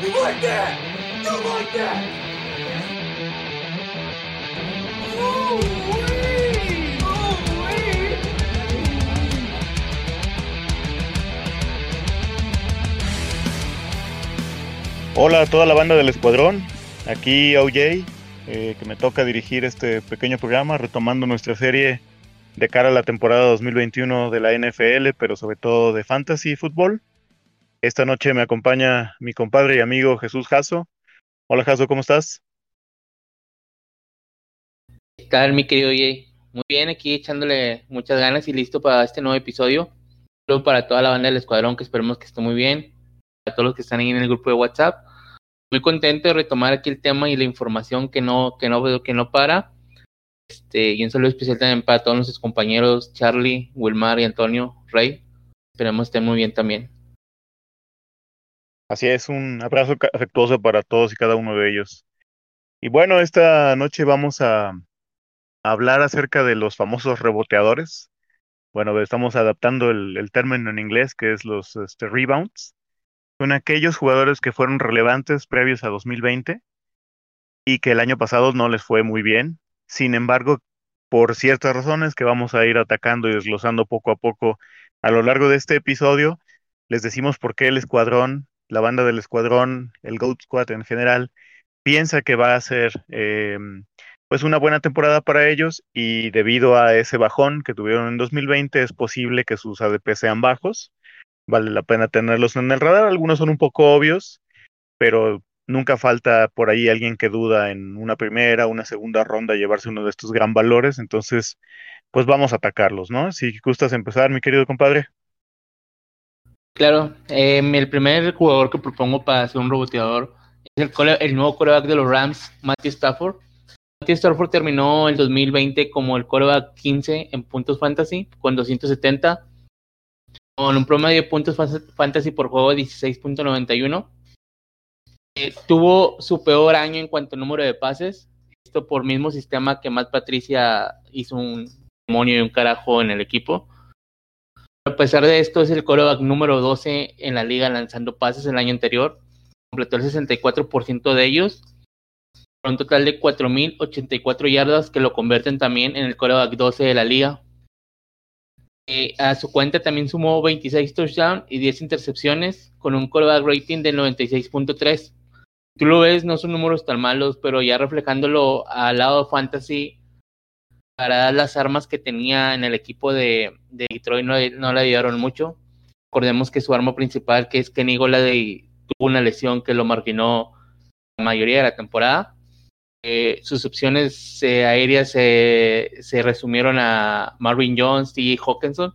You like that? You like that? Hola a toda la banda del escuadrón, aquí OJ, eh, que me toca dirigir este pequeño programa retomando nuestra serie de cara a la temporada 2021 de la NFL, pero sobre todo de fantasy fútbol. Esta noche me acompaña mi compadre y amigo Jesús Jasso. Hola Jasso, ¿cómo estás? ¿Qué tal, mi querido OJ? Muy bien, aquí echándole muchas ganas y listo para este nuevo episodio. Saludos para toda la banda del escuadrón, que esperemos que esté muy bien. Para todos los que están ahí en el grupo de WhatsApp. Muy contento de retomar aquí el tema y la información que no, que no, que no para. Este, y un saludo especial también para todos nuestros compañeros Charlie, Wilmar y Antonio Rey. Esperemos estén muy bien también. Así es, un abrazo afectuoso para todos y cada uno de ellos. Y bueno, esta noche vamos a, hablar acerca de los famosos reboteadores. Bueno, estamos adaptando el, el término en inglés, que es los este, rebounds. Son aquellos jugadores que fueron relevantes previos a 2020 y que el año pasado no les fue muy bien. Sin embargo, por ciertas razones que vamos a ir atacando y desglosando poco a poco a lo largo de este episodio, les decimos por qué el escuadrón, la banda del escuadrón, el Goat Squad en general, piensa que va a ser eh, pues una buena temporada para ellos y debido a ese bajón que tuvieron en 2020 es posible que sus ADP sean bajos. Vale la pena tenerlos en el radar. Algunos son un poco obvios, pero nunca falta por ahí alguien que duda en una primera, una segunda ronda llevarse uno de estos gran valores. Entonces, pues vamos a atacarlos, ¿no? Si gustas empezar, mi querido compadre. Claro, eh, el primer jugador que propongo para ser un roboteador es el, nuevo coreback de los Rams, Matthew Stafford. Matthew Stafford terminó el 2020 como el coreback 15 en puntos fantasy, con 270, con un promedio de puntos fantasy por juego de 16.91. Eh, tuvo su peor año en cuanto a número de pases, esto por mismo sistema que Matt Patricia hizo un demonio y un carajo en el equipo. A pesar de esto, es el coreback número 12 en la liga lanzando pases el año anterior. Completó el 64% de ellos, con un total de 4.084 yardas que lo convierten también en el coreback 12 de la liga. Eh, a su cuenta también sumó 26 touchdowns y 10 intercepciones, con un coreback rating de 96.3. Tú lo ves, no son números tan malos, pero ya reflejándolo al lado fantasy, para las armas que tenía en el equipo de, de Detroit no, no le ayudaron mucho. Recordemos que su arma principal, que es Kenny Golladay, tuvo una lesión que lo marginó la mayoría de la temporada. Eh, sus opciones eh, aéreas se, se resumieron a Marvin Jones y Hawkinson.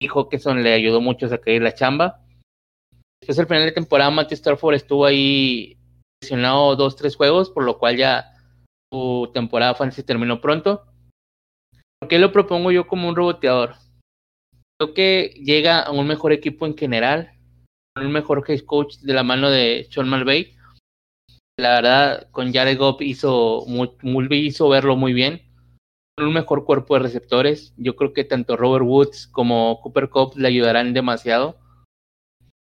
Y Hawkinson le ayudó mucho a sacar la chamba. Después, al final de temporada, Matthew Stafford estuvo ahí lesionado dos, tres juegos, por lo cual ya su temporada fantasy terminó pronto. ¿Por qué lo propongo yo como un roboteador? Creo que llega a un mejor equipo en general, un mejor head coach de la mano de Sean McVay. La verdad, con Jared Goff hizo, muy- hizo verlo muy bien. Un mejor cuerpo de receptores. Yo creo que tanto Robert Woods como Cooper Cup le ayudarán demasiado.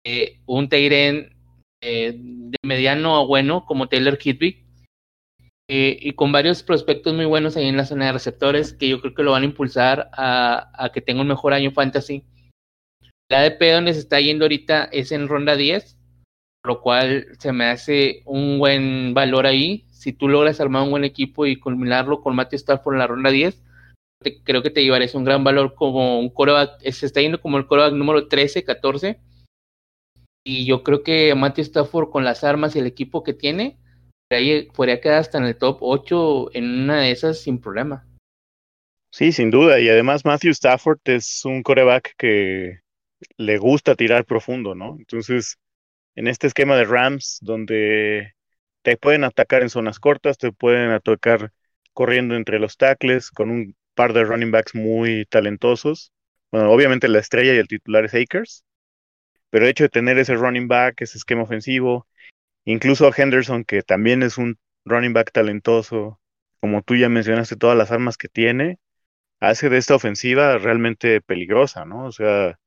Eh, un Teiren eh, de mediano a bueno como Taylor Hidby eh, y con varios prospectos muy buenos ahí en la zona de receptores que yo creo que lo van a impulsar a, a que tenga un mejor año fantasy. La ADP donde se está yendo ahorita es en ronda 10, por lo cual se me hace un buen valor ahí. Si tú logras armar un buen equipo y culminarlo con Matthew Stafford en la ronda 10, te- creo que te llevarás un gran valor como un coreback. Se está yendo como el coreback número 13, 14. Y yo creo que Matthew Stafford con las armas y el equipo que tiene, ahí podría quedar hasta en el top 8 en una de esas sin problema. Sí, sin duda. Y además Matthew Stafford es un coreback que le gusta tirar profundo, ¿no? Entonces, en este esquema de Rams, donde te pueden atacar en zonas cortas, te pueden atacar corriendo entre los tackles, con un par de running backs muy talentosos. Bueno, obviamente la estrella y el titular es Akers, pero el hecho de tener ese running back, ese esquema ofensivo, incluso Henderson, que también es un running back talentoso, como tú ya mencionaste, todas las armas que tiene, hace de esta ofensiva realmente peligrosa, ¿no? O sea,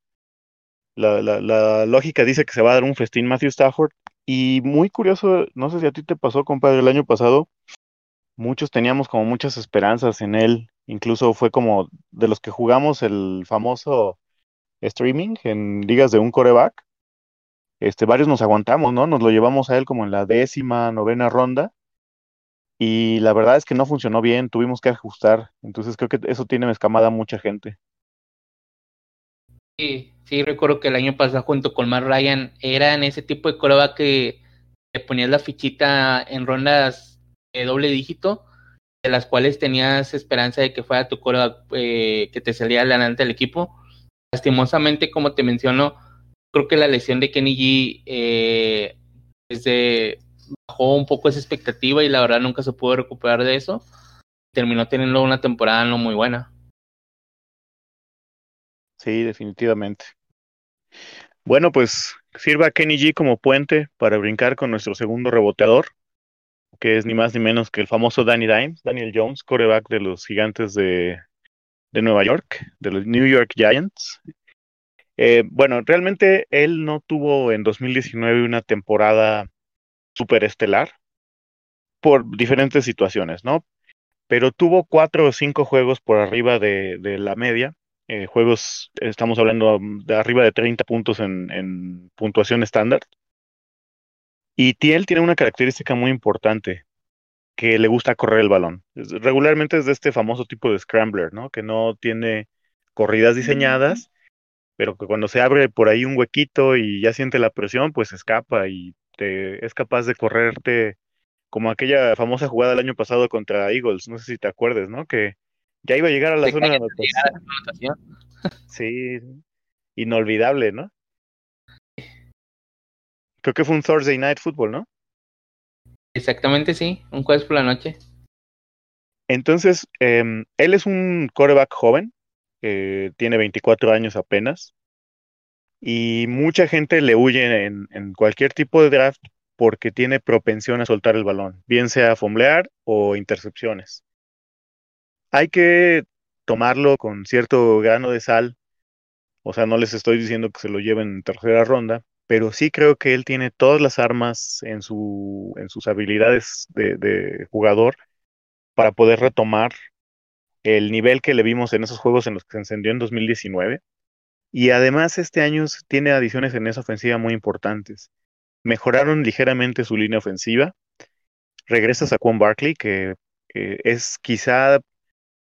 la, la, la lógica dice que se va a dar un festín Matthew Stafford Y muy curioso, no sé si a ti te pasó, compadre, el año pasado, muchos teníamos como muchas esperanzas en él. Incluso fue como de los que jugamos el famoso streaming en ligas de un coreback. Este, varios nos aguantamos, ¿no? Nos lo llevamos a él como en la décima, novena ronda. Y la verdad es que no funcionó bien, tuvimos que ajustar. Entonces creo que eso tiene escamada mucha gente. Sí, sí, recuerdo que el año pasado junto con Matt Ryan eran ese tipo de coreback que le ponías la fichita en rondas de doble dígito, de las cuales tenías esperanza de que fuera tu coreback eh, que te salía adelante del equipo. Lastimosamente, como te menciono, creo que la lesión de Kenny G eh, desde, bajó un poco esa expectativa y la verdad nunca se pudo recuperar de eso. Terminó teniendo una temporada no muy buena. Sí, definitivamente. Bueno, pues sirva Kenny G como puente para brincar con nuestro segundo reboteador, que es ni más ni menos que el famoso Danny Dimes, Daniel Jones, coreback de los gigantes de, de Nueva York, de los New York Giants. Eh, bueno, realmente él no tuvo en 2019 una temporada super estelar por diferentes situaciones, ¿no? Pero tuvo cuatro o cinco juegos por arriba de, de la media eh, juegos, estamos hablando de arriba de 30 puntos en, puntuación estándar. Y Tiel tiene una característica muy importante, que le gusta correr el balón. Regularmente es de este famoso tipo de scrambler, ¿no? Que no tiene corridas diseñadas, pero que cuando se abre por ahí un huequito y ya siente la presión, pues escapa y te, es capaz de correrte como aquella famosa jugada del año pasado contra Eagles, no sé si te acuerdes, ¿no? Que ya iba a llegar a la zona de anotación. Sí, inolvidable, ¿no? Creo que fue un Thursday Night Football, ¿no? Exactamente, sí, un jueves por la noche. Entonces, eh, él es un coreback joven, tiene 24 años apenas, y mucha gente le huye en, cualquier tipo de draft porque tiene propensión a soltar el balón, bien sea fomblear o intercepciones hay que tomarlo con cierto grano de sal. O sea, no les estoy diciendo que se lo lleven en tercera ronda, pero sí creo que él tiene todas las armas en, su, en sus habilidades de, de jugador para poder retomar el nivel que le vimos en esos juegos en los que se encendió en 2019. Y además este año tiene adiciones en esa ofensiva muy importantes. Mejoraron ligeramente su línea ofensiva. Regresa Saquon Barkley, que eh, es quizá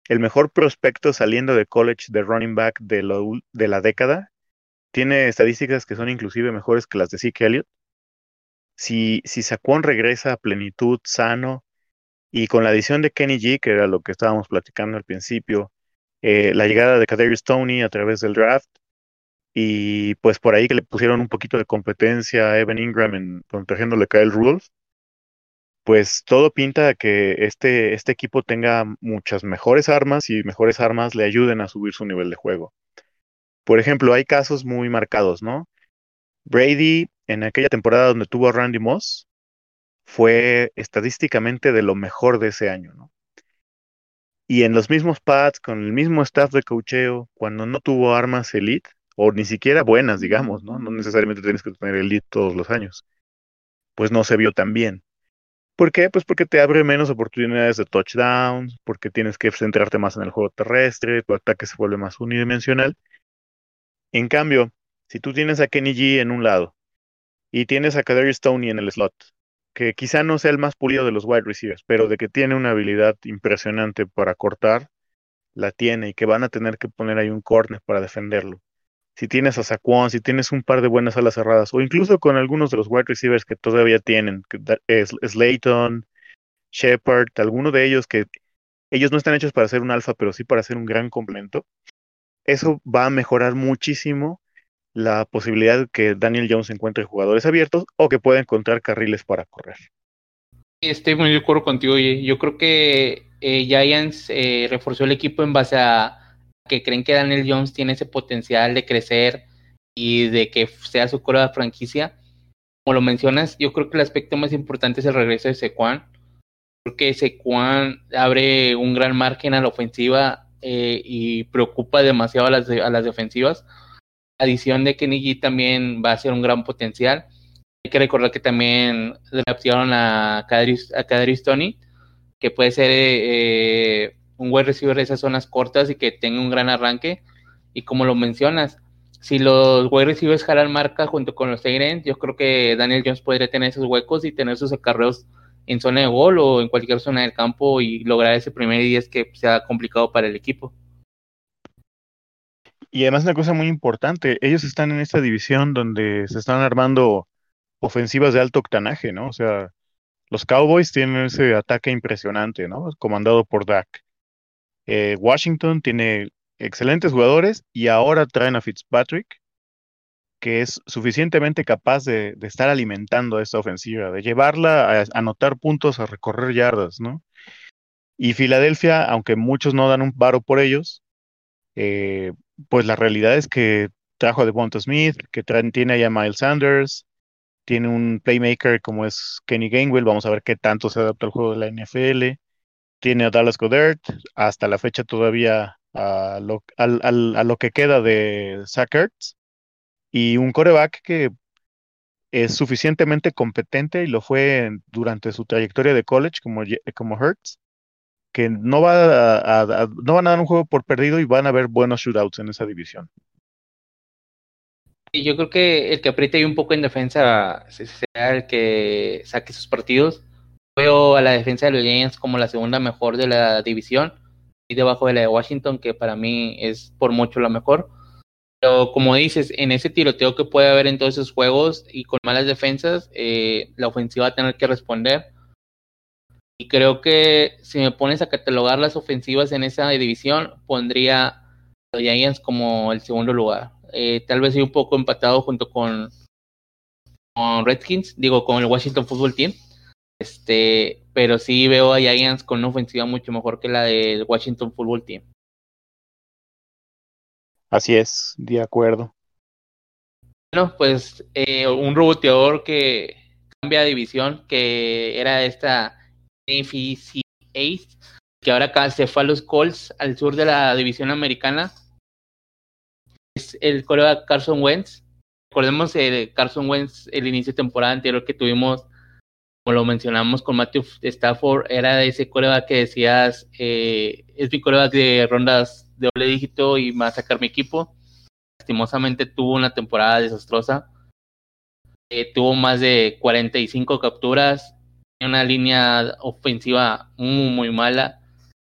el mejor prospecto saliendo de college de running back de, la década. Tiene estadísticas que son inclusive mejores que las de Zeke Elliott. Si, si Saquon regresa a plenitud, sano, y con la adición de Kenny G, que era lo que estábamos platicando al principio, eh, la llegada de Kadarius Stoney a través del draft, y pues por ahí que le pusieron un poquito de competencia a Evan Ingram en protegiéndole Kyle Rudolph, pues todo pinta a que este, este equipo tenga muchas mejores armas y mejores armas le ayuden a subir su nivel de juego. Por ejemplo, hay casos muy marcados, ¿no? Brady, en aquella temporada donde tuvo a Randy Moss, fue estadísticamente de lo mejor de ese año, ¿no? Y en los mismos pads, con el mismo staff de cocheo, cuando no tuvo armas elite, o ni siquiera buenas, digamos, ¿no? No necesariamente tienes que tener elite todos los años, pues no se vio tan bien. ¿Por qué? Pues porque te abre menos oportunidades de touchdowns, porque tienes que centrarte más en el juego terrestre, tu ataque se vuelve más unidimensional. En cambio, si tú tienes a Kenny G en un lado y tienes a Kadarius Stoney en el slot, que quizá no sea el más pulido de los wide receivers, pero de que tiene una habilidad impresionante para cortar, la tiene y que van a tener que poner ahí un corner para defenderlo. Si tienes a Saquon, si tienes un par de buenas alas cerradas, o incluso con algunos de los wide receivers que todavía tienen, es, Slayton, Shepard, alguno de ellos que ellos no están hechos para ser un alfa, pero sí para ser un gran complemento, eso va a mejorar muchísimo la posibilidad de que Daniel Jones encuentre jugadores abiertos o que pueda encontrar carriles para correr. Estoy muy de acuerdo contigo, Yo creo que eh, Giants eh, reforzó el equipo en base a que creen que Daniel Jones tiene ese potencial de crecer y de que sea su coro de franquicia. Como lo mencionas, yo creo que el aspecto más importante es el regreso de Sequan. Porque Sequan abre un gran margen a la ofensiva eh, y preocupa demasiado a las, a las defensivas. Adición de Kenny G también va a ser un gran potencial. Hay que recordar que también draftearon a Kadri, a Kadri Stoney, que puede ser eh, un buen receiver de esas zonas cortas y que tenga un gran arranque. Y como lo mencionas, si los wide receivers jalan marca junto con los Tyrants, yo creo que Daniel Jones podría tener esos huecos y tener sus acarreos en zona de gol o en cualquier zona del campo y lograr ese primer 10 que sea complicado para el equipo. Y además una cosa muy importante, ellos están en esta división donde se están armando ofensivas de alto octanaje, ¿no? O sea, los Cowboys tienen ese ataque impresionante, ¿no? Comandado por Dak. Eh, Washington tiene excelentes jugadores y ahora traen a Fitzpatrick, que es suficientemente capaz de, estar alimentando esta ofensiva, de llevarla a anotar puntos, a recorrer yardas, ¿no? Y Filadelfia, aunque muchos no dan un paro por ellos, eh, pues la realidad es que trajo a Devonta Smith, que tiene ahí a Miles Sanders, tiene un playmaker como es Kenny Gainwell, vamos a ver qué tanto se adapta al juego de la NFL, tiene a Dallas Goddard, hasta la fecha todavía a lo, a lo que queda de Sackers, y un coreback que es suficientemente competente y lo fue durante su trayectoria de college como, como Hertz, que no, va a, no van a dar un juego por perdido y van a haber buenos shootouts en esa división. Y yo creo que el que apriete un poco en defensa sea el que saque sus partidos. Veo a la defensa de los Giants como la segunda mejor de la división y debajo de la de Washington, que para mí es por mucho la mejor. Pero como dices, en ese tiroteo que puede haber en todos esos juegos y con malas defensas, eh, la ofensiva va a tener que responder. Y creo que si me pones a catalogar las ofensivas en esa división, pondría a Giants como el segundo lugar. Eh, tal vez un poco empatado junto con, con Redskins, digo, con el Washington Football Team. Este, pero sí veo a Giants con una ofensiva mucho mejor que la del Washington Football Team. Así es, de acuerdo. Bueno, pues eh, un roboteador que cambia de división, que era esta NFC que ahora se fue a los Colts al sur de la división americana. Es el coreback Carson Wentz. Recordemos el Carson Wentz, el inicio de temporada anterior que tuvimos, como lo mencionamos con Matthew Stafford, era ese coreback que decías, eh, es mi coreback de rondas de doble dígito y va a sacar mi equipo. Lastimosamente tuvo una temporada desastrosa. Eh, tuvo más de 45 capturas, una línea ofensiva muy, muy mala,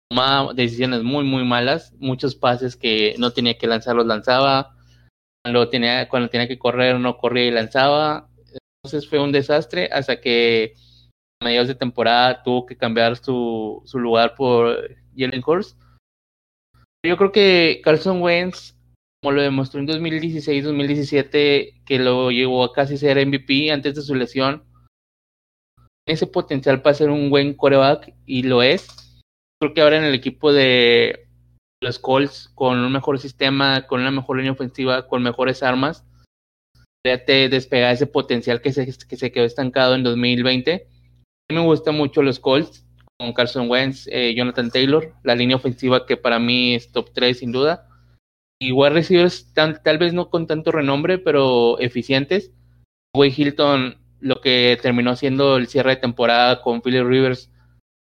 tomaba decisiones muy, muy malas, muchos pases que no tenía que lanzar los lanzaba, cuando tenía, cuando tenía que correr no corría y lanzaba, entonces fue un desastre hasta que a mediados de temporada tuvo que cambiar su, su lugar por Jalen Hurst. Yo creo que Carson Wentz, como lo demostró en 2016-2017, que lo llevó a casi ser MVP antes de su lesión, ese potencial para ser un buen coreback y lo es. Creo que ahora en el equipo de los Colts, con un mejor sistema, con una mejor línea ofensiva, con mejores armas, te despegar ese potencial que se, que se quedó estancado en 2020. A mí me gustan mucho los Colts, con Carson Wentz, eh, Jonathan Taylor, la línea ofensiva que para mí es top 3 sin duda. Igual receivers tal vez no con tanto renombre, pero eficientes. Way Hilton lo que terminó siendo el cierre de temporada con Philly Rivers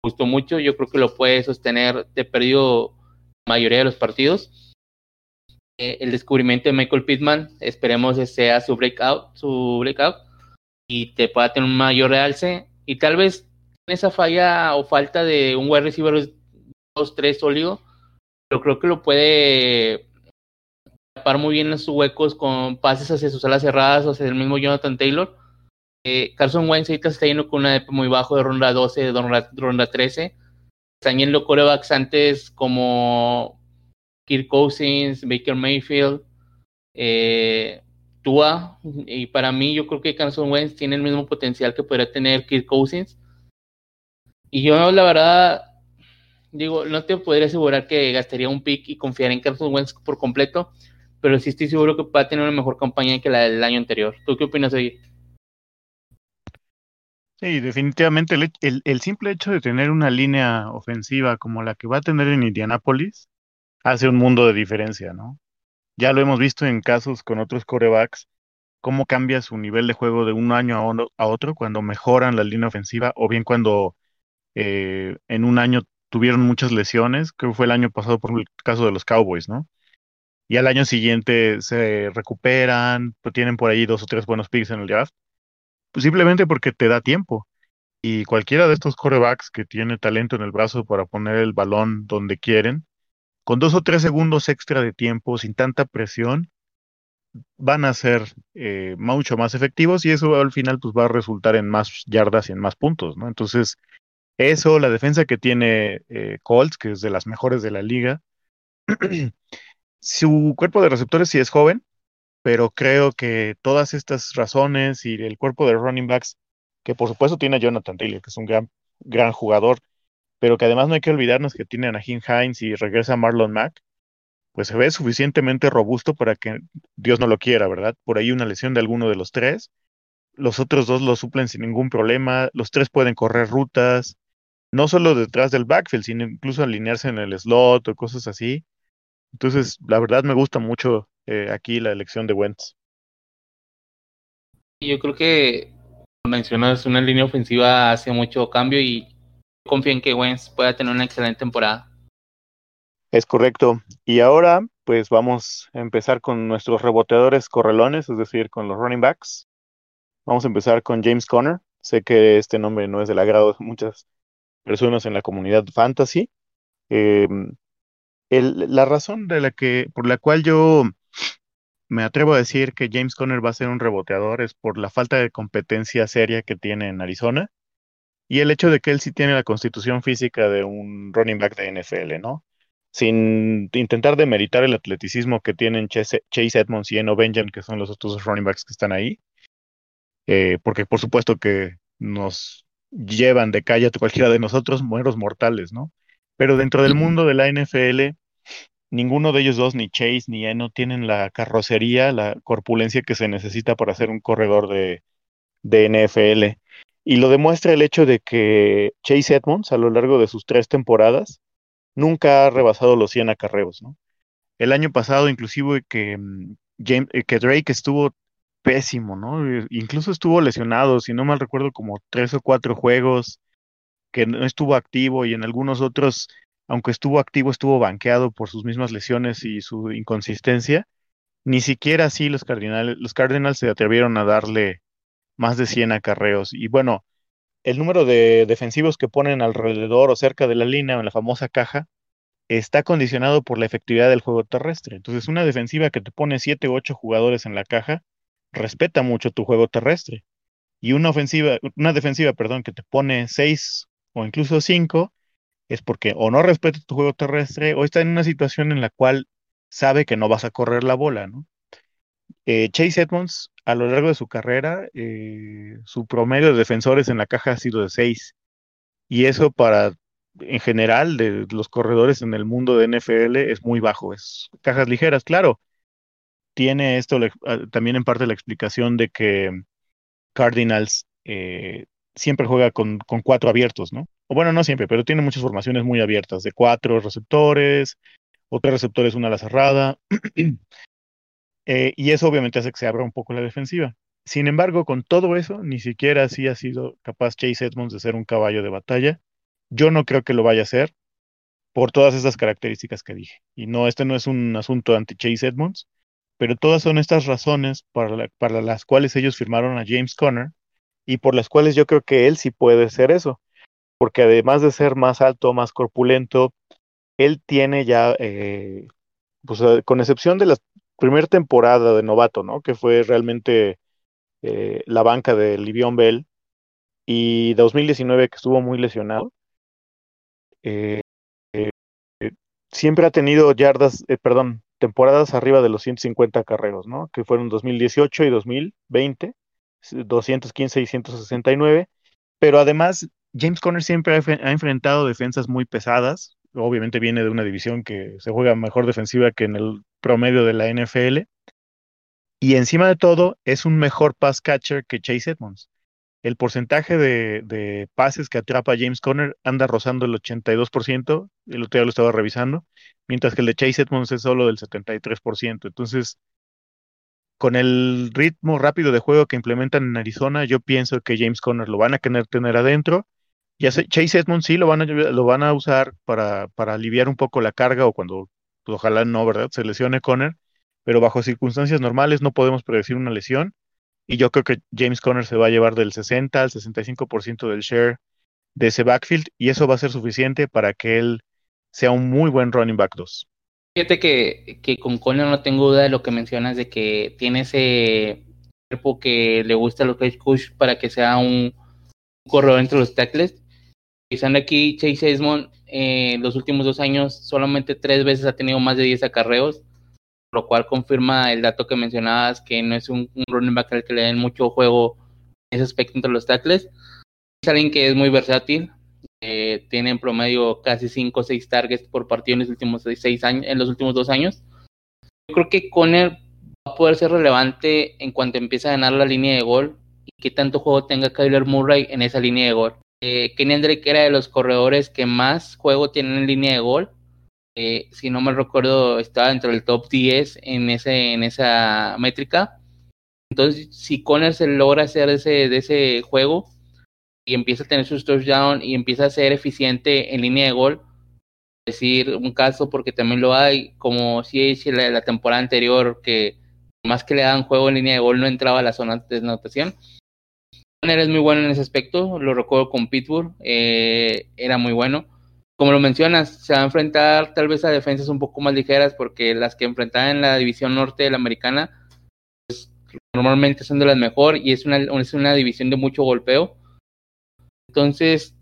gustó mucho. Yo creo que lo puede sostener de perdido la mayoría de los partidos. Eh, el descubrimiento de Michael Pittman, esperemos que sea su breakout, su breakout y te pueda tener un mayor realce. Y tal vez esa falla o falta de un wide receiver 2-3 sólido, pero creo que lo puede tapar muy bien en sus huecos con pases hacia sus alas cerradas o hacia el mismo Jonathan Taylor eh, Carson Wentz ahorita está yendo con una EP muy bajo de ronda 12, de ronda, ronda 13. Están yendo corebacks antes como Kirk Cousins, Baker Mayfield, eh, Tua. Y para mí, yo creo que Carson Wentz tiene el mismo potencial que podría tener Kirk Cousins. Y yo, la verdad, digo, no te podría asegurar que gastaría un pick y confiar en Carson Wentz por completo, pero sí estoy seguro que va a tener una mejor campaña que la del año anterior. ¿Tú qué opinas, ahí? Sí, definitivamente el, simple hecho de tener una línea ofensiva como la que va a tener en Indianápolis hace un mundo de diferencia, ¿no? Ya lo hemos visto en casos con otros corebacks cómo cambia su nivel de juego de un año a otro cuando mejoran la línea ofensiva o bien cuando eh, en un año tuvieron muchas lesiones, que fue el año pasado por el caso de los Cowboys, ¿no? Y al año siguiente se recuperan, pues tienen por ahí dos o tres buenos picks en el draft, pues simplemente porque te da tiempo. Y cualquiera de estos corebacks que tiene talento en el brazo para poner el balón donde quieren, con dos o tres segundos extra de tiempo, sin tanta presión, van a ser eh, mucho más efectivos y eso al final pues va a resultar en más yardas y en más puntos, ¿no? Entonces, eso, la defensa que tiene eh, Colts, que es de las mejores de la liga, su cuerpo de receptores sí es joven, pero creo que todas estas razones y el cuerpo de running backs, que por supuesto tiene a Jonathan Taylor, que es un gran, gran jugador, pero que además no hay que olvidarnos que tiene a Naheem Hines y regresa Marlon Mack, pues se ve suficientemente robusto para que Dios no lo quiera, ¿verdad? Por ahí una lesión de alguno de los tres. Los otros dos lo suplen sin ningún problema. Los tres pueden correr rutas, no solo detrás del backfield, sino incluso alinearse en el slot o cosas así. Entonces, la verdad me gusta mucho eh, aquí la elección de Wentz. Yo creo que mencionas una línea ofensiva hace mucho cambio y confío en que Wentz pueda tener una excelente temporada. Es correcto. Y ahora, pues vamos a empezar con nuestros reboteadores correlones, es decir, con los running backs. Vamos a empezar con James Conner. Sé que este nombre no es del agrado de muchas personas en la comunidad fantasy. Em, la razón de la que, por la cual yo me atrevo a decir que James Conner va a ser un reboteador es por la falta de competencia seria que tiene en Arizona y el hecho de que él sí tiene la constitución física de un running back de NFL, ¿no? Sin intentar demeritar el atleticismo que tienen Chase, Edmonds y Eno Benjamin, que son los otros running backs que están ahí, eh, porque por supuesto que nos llevan de calle a cualquiera de nosotros mueros mortales, ¿no? Pero dentro del mundo de la NFL, ninguno de ellos dos, ni Chase ni Eno, tienen la carrocería, la corpulencia que se necesita para ser un corredor de, de NFL. Y lo demuestra el hecho de que Chase Edmonds, a lo largo de sus tres temporadas, nunca ha rebasado los 100 acarreos, ¿no? El año pasado, inclusive, que, mm, James, eh, que Drake estuvo pésimo, ¿no? Eh, incluso estuvo lesionado, si no mal recuerdo, como tres o cuatro juegos que no estuvo activo y en algunos otros, aunque estuvo activo, estuvo banqueado por sus mismas lesiones y su inconsistencia. Ni siquiera así los Cardinals, los se atrevieron a darle más de 100 acarreos. Y bueno, el número de defensivos que ponen alrededor o cerca de la línea, en la famosa caja, está condicionado por la efectividad del juego terrestre. Entonces, una defensiva que te pone 7 u 8 jugadores en la caja respeta mucho tu juego terrestre. Y una ofensiva, una defensiva, perdón, que te pone 6 o incluso 5 es porque o no respeta tu juego terrestre o está en una situación en la cual sabe que no vas a correr la bola, ¿no? Eh, Chase Edmonds, a lo largo de su carrera, eh, su promedio de defensores en la caja ha sido de 6. Y eso para, en general, de los corredores en el mundo de NFL es muy bajo. Es cajas ligeras, claro tiene esto ah, también en parte la explicación de que Cardinals eh, siempre juega con, cuatro abiertos, ¿no? O bueno, no siempre, pero tiene muchas formaciones muy abiertas, de cuatro receptores, o tres receptores, una ala cerrada. Eh, y eso obviamente hace que se abra un poco la defensiva. Sin embargo, con todo eso, ni siquiera así ha sido capaz Chase Edmonds de ser un caballo de batalla. Yo no creo que lo vaya a ser por todas esas características que dije. Y no, este no es un asunto anti Chase Edmonds, pero todas son estas razones para, para las cuales ellos firmaron a James Conner y por las cuales yo creo que él sí puede ser eso, porque además de ser más alto, más corpulento, él tiene ya, eh, pues eh, con excepción de la primera temporada de novato, ¿no? Que fue realmente eh, la banca de Livion Bell y 2019 que estuvo muy lesionado. siempre ha tenido yardas, perdón, temporadas arriba de los 150 carreros, ¿no? Que fueron 2018 y 2020, 215 y 169. Pero además, James Conner siempre ha, enfrentado defensas muy pesadas. Obviamente viene de una división que se juega mejor defensiva que en el promedio de la NFL. Y encima de todo, es un mejor pass catcher que Chase Edmonds el porcentaje de, pases que atrapa James Conner anda rozando el 82%, el otro día lo estaba revisando, mientras que el de Chase Edmonds es solo del 73%. Entonces, con el ritmo rápido de juego que implementan en Arizona, yo pienso que James Conner lo van a tener adentro. Ya sé, Chase Edmonds sí lo van a, lo van a usar para, para aliviar un poco la carga o cuando, pues, ojalá no, ¿verdad? Se lesione Conner, pero bajo circunstancias normales no podemos predecir una lesión. Y yo creo que James Conner se va a llevar del 60 al 65% del share de ese backfield y eso va a ser suficiente para que él sea un muy buen running back 2. Fíjate que, que con Conner no tengo duda de lo que mencionas, de que tiene ese cuerpo que le gusta a los Cage Kush para que sea un, corredor entre los tackles. Quizás aquí Chase Esmond en eh, los últimos dos años solamente tres veces ha tenido más de 10 acarreos, lo cual confirma el dato que mencionabas, que no es un, un running back al que le den mucho juego ese aspecto entre los tackles. Es alguien que es muy versátil, eh, tiene en promedio casi 5 o 6 targets por partido en los últimos seis años, en los últimos dos años. Yo creo que Conner va a poder ser relevante en cuanto empiece a ganar la línea de gol y que tanto juego tenga Kyler Murray en esa línea de gol. Eh, Kenny Drake era de los corredores que más juego tienen en línea de gol. Eh, si no me recuerdo, estaba dentro del top 10 en, esa métrica. Entonces, si Conner se logra hacer ese, de ese juego, y empieza a tener sus touchdowns y empieza a ser eficiente en línea de gol. Es decir, un caso porque también lo hay, como si la, la temporada anterior, que más que le dan juego en línea de gol no entraba a la zona de anotación. Es muy bueno en ese aspecto, lo recuerdo con Pittsburgh, eh, era muy bueno. Como lo mencionas, se va a enfrentar tal vez a defensas un poco más ligeras porque las que enfrentaban en la división norte de la americana pues, normalmente son de las mejor y es una, es una división de mucho golpeo entonces,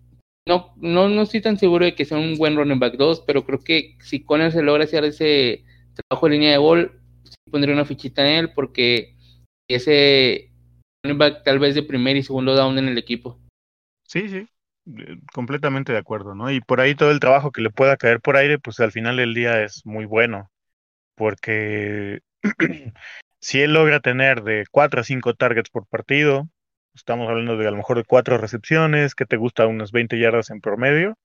no, no, no estoy tan seguro de que sea un buen running back 2, pero creo que si Conner se logra hacer ese trabajo de línea de gol, sí pondré una fichita en él porque ese back tal vez de primer y segundo down en el equipo. Sí, sí, completamente de acuerdo, ¿no? Y por ahí todo el trabajo que le pueda caer por aire, pues al final del día es muy bueno, porque si él logra tener de 4 a 5 targets por partido, estamos hablando de a lo mejor de cuatro recepciones, que te gusta unas 20 yardas en promedio,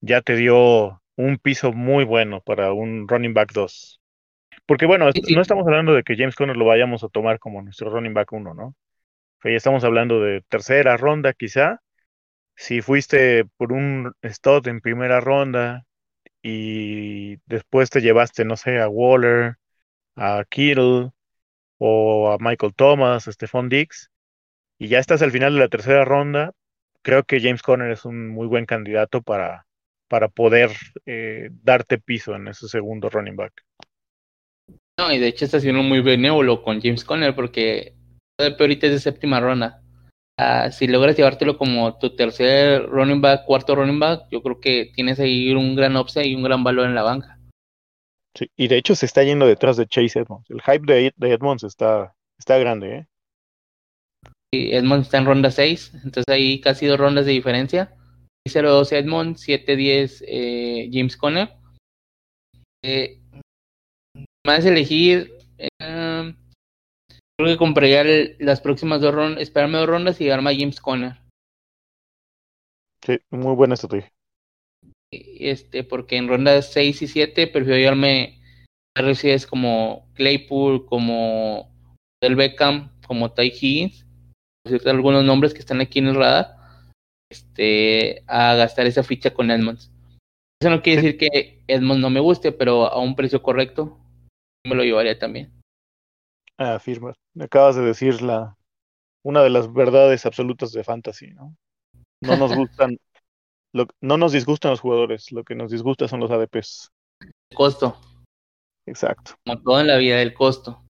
ya te dio un piso muy bueno para un running back 2. Porque bueno, no estamos hablando de que James Conner lo vayamos a tomar como nuestro running back 1, ¿no? Ya estamos hablando de tercera ronda quizá. Si fuiste por un stud en primera ronda y después te llevaste, no sé, a Waller, a Kittle o a Michael Thomas, a Stephon Diggs, y ya estás al final de la tercera ronda, creo que James Conner es un muy buen candidato para, para poder eh, darte piso en ese segundo running back. No, y de hecho está siendo muy benévolo con James Conner porque ahorita es de séptima ronda. Ah, si logras llevártelo como tu tercer running back, cuarto running back, yo creo que tienes ahí un gran upside y un gran valor en la banca. Sí, y de hecho se está yendo detrás de Chase Edmonds. El hype de, de Edmonds está, está grande, ¿eh? Edmond está en ronda 6, entonces hay casi dos rondas de diferencia. 0-2 Edmond, 7-10 eh, James Conner. Eh, más elegir, eh, creo que compraría las próximas dos rondas, esperarme dos rondas y llevarme a James Conner. Sí, muy buena estrategia. Este, porque en rondas 6 y 7 prefiero llevarme a RCS como Claypool, como Del Beckham, como Ty Higgins algunos nombres que están aquí en el radar, este, a gastar esa ficha con Edmonds. Eso no quiere decir que Edmonds no me guste, pero a un precio correcto me lo llevaría también. Ah, firma. Me acabas de decir la una de las verdades absolutas de fantasy, ¿no? No nos gustan, lo, no nos disgustan los jugadores, lo que nos disgusta son los ADPs. El costo. Exacto. Como todo en la vida, el costo.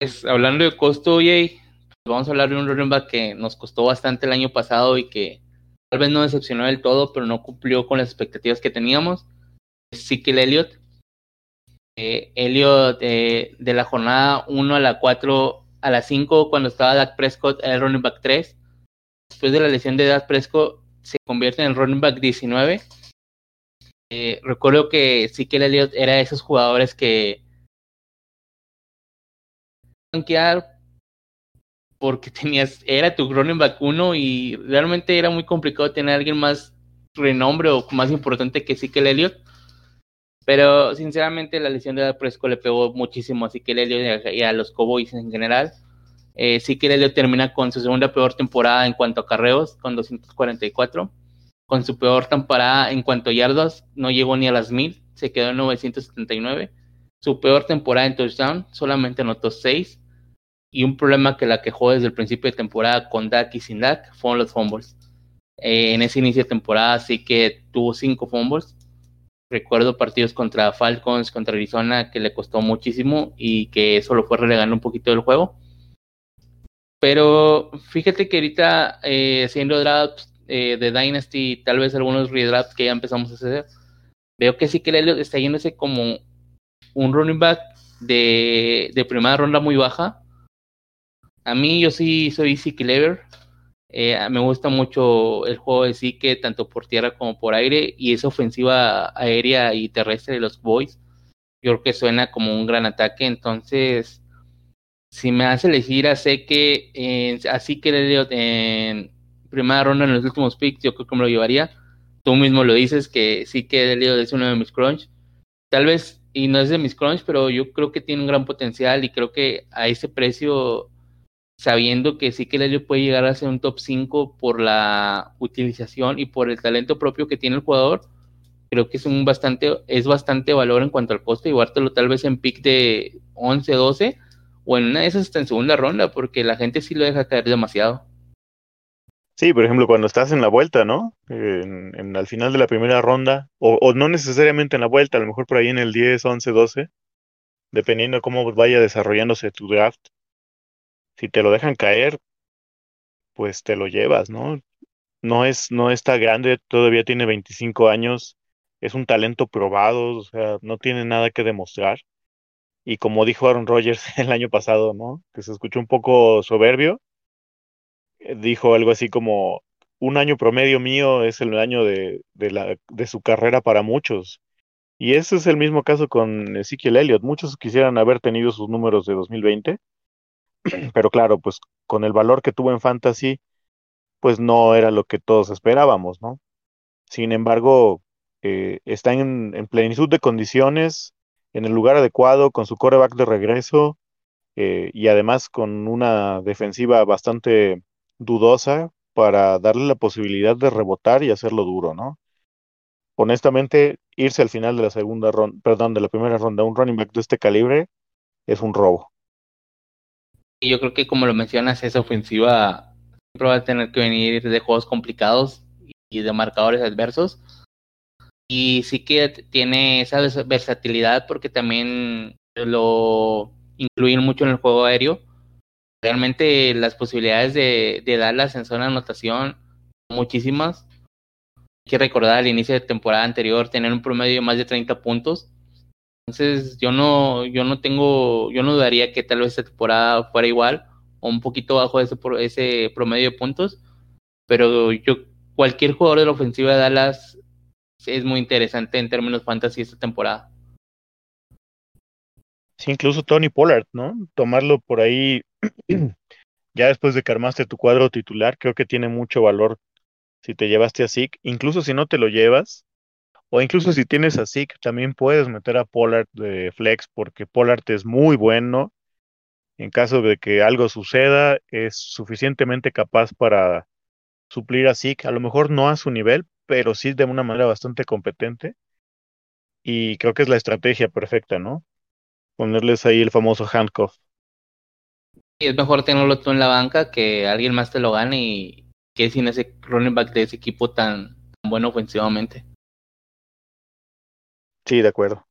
Es, hablando de costo, Jay, vamos a hablar de un running back que nos costó bastante el año pasado y que tal vez no decepcionó del todo, pero no cumplió con las expectativas que teníamos. Ezekiel Elliott. Eh, Elliott eh, de la jornada 1 a la 4 a la 5, cuando estaba Dak Prescott, era el running back 3. Después de la lesión de Dak Prescott, se convierte en el running back 19. Eh, recuerdo que Ezekiel Elliott era de esos jugadores que porque tenías, era tu running back uno y realmente era muy complicado tener a alguien más renombre o más importante que sí que el Elliot. Pero sinceramente la lesión de Dak Prescott le pegó muchísimo así que Elliott y a los Cowboys en general. Eh, sí que Elliott termina con su segunda peor temporada en cuanto a carreos, con 244. Con su peor temporada en cuanto a yardas, no llegó ni a las 1000, se quedó en 979. Su peor temporada en touchdown, solamente anotó 6. Y un problema que la quejó desde el principio de temporada con Dak y sin Dak fueron los fumbles. Eh, en ese inicio de temporada sí que tuvo 5 fumbles Recuerdo partidos contra Falcons, contra Arizona, que le costó muchísimo y que eso lo fue relegando un poquito del juego. Pero fíjate que ahorita eh, haciendo drafts eh, de Dynasty, tal vez algunos redrafts que ya empezamos a hacer, veo que sí que está yéndose como un running back de, de primera ronda muy baja. A mí yo sí soy Easy Clever, eh, me gusta mucho el juego de Zeke, tanto por tierra como por aire, y esa ofensiva aérea y terrestre de los Boys, yo creo que suena como un gran ataque. Entonces, si me hace elegir a Zeke, así que en primera ronda en los últimos picks, yo creo que me lo llevaría. Tú mismo lo dices que sí que Elliot es uno de mis crunch. Tal vez, y no es de mis crunch, pero yo creo que tiene un gran potencial y creo que a ese precio sabiendo que sí que Lelio puede llegar a ser un top 5 por la utilización y por el talento propio que tiene el jugador, creo que es un bastante, es bastante valor en cuanto al coste, llevártelo tal vez en pick de 11, 12, o en una de esas hasta en segunda ronda, porque la gente sí lo deja caer demasiado. Sí, por ejemplo, cuando estás en la vuelta, ¿no? En, al final de la primera ronda, o, o, no necesariamente en la vuelta, a lo mejor por ahí en el 10, 11, 12, dependiendo de cómo vaya desarrollándose tu draft, si te lo dejan caer, pues te lo llevas, ¿no? No es, no está grande, todavía tiene 25 años, es un talento probado, o sea, no tiene nada que demostrar. Y como dijo Aaron Rodgers el año pasado, ¿no? Que se escuchó un poco soberbio, eh, dijo algo así como, un año promedio mío es el año de, de, la, de su carrera para muchos. Y ese es el mismo caso con Ezekiel Elliott. Muchos quisieran haber tenido sus números de 2020 pero claro, pues con el valor que tuvo en Fantasy, pues no era lo que todos esperábamos, ¿no? Sin embargo, eh, está en, en, plenitud de condiciones, en el lugar adecuado, con su coreback de regreso eh, y además con una defensiva bastante dudosa para darle la posibilidad de rebotar y hacerlo duro, ¿no? Honestamente, irse al final de la segunda ronda, perdón, de la primera ronda, un running back de este calibre es un robo. Y yo creo que como lo mencionas, esa ofensiva siempre va a tener que venir de juegos complicados y de marcadores adversos. Y sí que tiene esa versatilidad porque también lo incluyen mucho en el juego aéreo. Realmente las posibilidades de, de en zona de anotación muchísimas. Hay que recordar al inicio de temporada anterior tener un promedio de más de 30 puntos entonces yo no, yo no tengo, yo no dudaría que tal vez esta temporada fuera igual o un poquito bajo ese, ese promedio de puntos, pero yo cualquier jugador de la ofensiva de Dallas es muy interesante en términos fantasy esta temporada. Sí, incluso Tony Pollard, ¿no? Tomarlo por ahí ya después de que armaste tu cuadro titular, creo que tiene mucho valor si te llevaste a Zeke, incluso si no te lo llevas, o incluso si tienes a Zeke, también puedes meter a Pollard de flex porque Pollard es muy bueno. En caso de que algo suceda, es suficientemente capaz para suplir a Zeke. A lo mejor no a su nivel, pero sí de una manera bastante competente. Y creo que es la estrategia perfecta, ¿no? Ponerles ahí el famoso handcuff. Y es mejor tenerlo tú en la banca que alguien más te lo gane y que sin ese running back de ese equipo tan bueno ofensivamente. Sí, de acuerdo.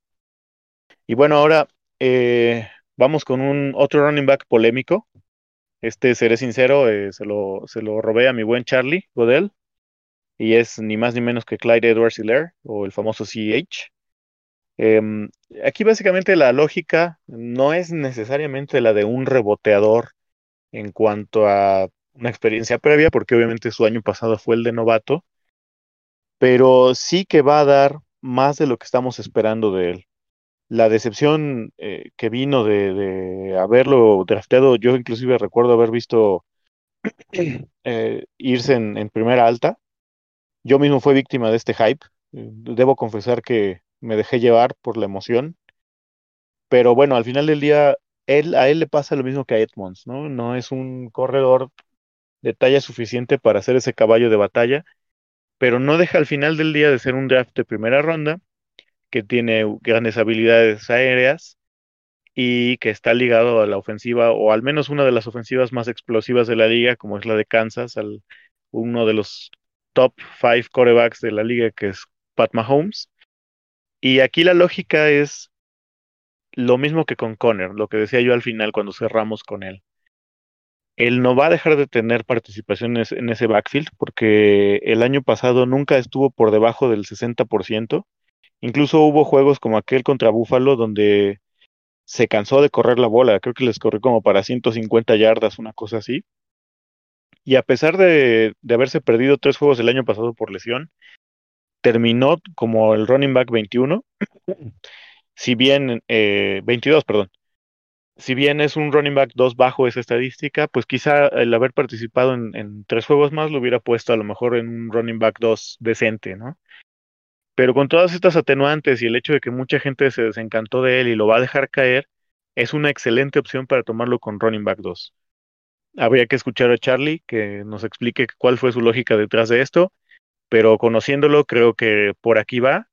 Y bueno, ahora eh, vamos con un otro running back polémico. Este, seré sincero, eh, se, lo, se lo robé a mi buen Charlie Godel. Y es ni más ni menos que Clyde Edwards Hiller, o el famoso CH. Em, aquí básicamente la lógica no es necesariamente la de un reboteador en cuanto a una experiencia previa, porque obviamente su año pasado fue el de novato, pero sí que va a dar más de lo que estamos esperando de él. La decepción eh, que vino de, haberlo drafteado, yo inclusive recuerdo haber visto eh, irse en, primera alta. Yo mismo fui víctima de este hype. Debo confesar que me dejé llevar por la emoción. Pero bueno, al final del día, él, a él le pasa lo mismo que a Edmonds, ¿no? No es un corredor de talla suficiente para hacer ese caballo de batalla, pero no deja al final del día de ser un draft de primera ronda, que tiene grandes habilidades aéreas y que está ligado a la ofensiva, o al menos una de las ofensivas más explosivas de la liga, como es la de Kansas, al, uno de los top five corebacks de la liga, que es Pat Mahomes. Y aquí la lógica es lo mismo que con Conner, lo que decía yo al final cuando cerramos con él. Él no va a dejar de tener participación en ese backfield porque el año pasado nunca estuvo por debajo del 60%. Incluso hubo juegos como aquel contra Buffalo donde se cansó de correr la bola. Creo que les corrió como para 150 yardas, una cosa así. Y a pesar de, de haberse perdido tres juegos el año pasado por lesión, terminó como el running back 21 si bien, eh, 22, perdón, si bien es un running back 2 bajo esa estadística, pues quizá el haber participado en, tres juegos más lo hubiera puesto a lo mejor en un running back 2 decente, ¿no? Pero con todas estas atenuantes y el hecho de que mucha gente se desencantó de él y lo va a dejar caer, es una excelente opción para tomarlo con running back 2. Habría que escuchar a Charlie que nos explique cuál fue su lógica detrás de esto, pero conociéndolo creo que por aquí va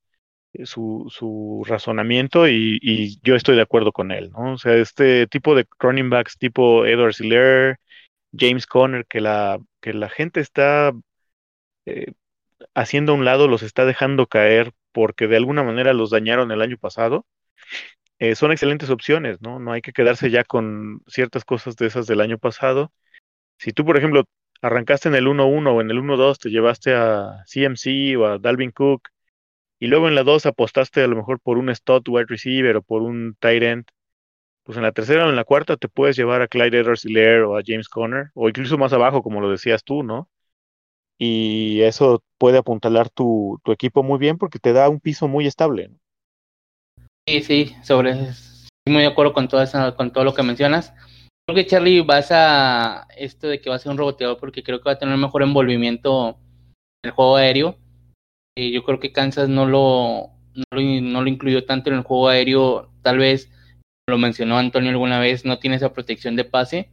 su, su razonamiento y, yo estoy de acuerdo con él, ¿no? O sea, este tipo de running backs tipo Edward Siller, James Conner, que la, que la gente está eh, haciendo a un lado, los está dejando caer porque de alguna manera los dañaron el año pasado, eh, son excelentes opciones, ¿no? No hay que quedarse ya con ciertas cosas de esas del año pasado. Si tú, por ejemplo, arrancaste en el 1-1 o en el 1-2, te llevaste a CMC o a Dalvin Cook, y luego en la 2 apostaste a lo mejor por un stud wide receiver o por un tight end, pues en la tercera o en la cuarta te puedes llevar a Clyde edwards o a James Conner, o incluso más abajo, como lo decías tú, ¿no? Y eso puede apuntalar tu, tu equipo muy bien porque te da un piso muy estable. Sí, sí, sobre, estoy muy de acuerdo con todo, con todo lo que mencionas. Creo que Charlie vas a esto de que va a ser un roboteador porque creo que va a tener mejor envolvimiento en el juego aéreo eh, yo creo que Kansas no lo, no lo, incluyó tanto en el juego aéreo, tal vez lo mencionó Antonio alguna vez, no tiene esa protección de pase.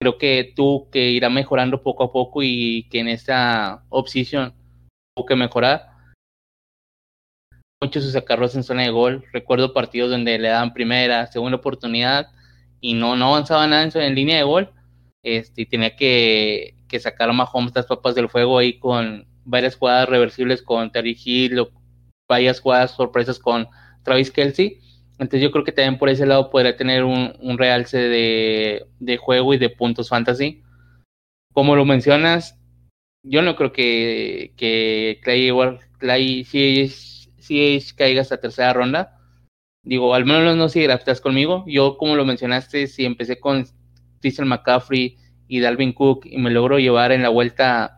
Creo que tú que irá mejorando poco a poco y que en esta opción tuvo que mejorar. Muchos sus sacarlos en zona de gol. Recuerdo partidos donde le daban primera, segunda oportunidad y no, no avanzaba nada en, línea de gol. Este, y tenía que, que sacar a Mahomes las papas del fuego ahí con, varias jugadas reversibles con Terry Hill, varias jugadas sorpresas con Travis Kelsey. Entonces yo creo que también por ese lado podría tener un, realce de, juego y de puntos fantasy. Como lo mencionas, yo no creo que, que Clay, Clay si, caiga hasta tercera ronda. Digo, al menos no si draftas conmigo. Yo, como lo mencionaste, si empecé con Christian McCaffrey y Dalvin Cook y me logro llevar en la vuelta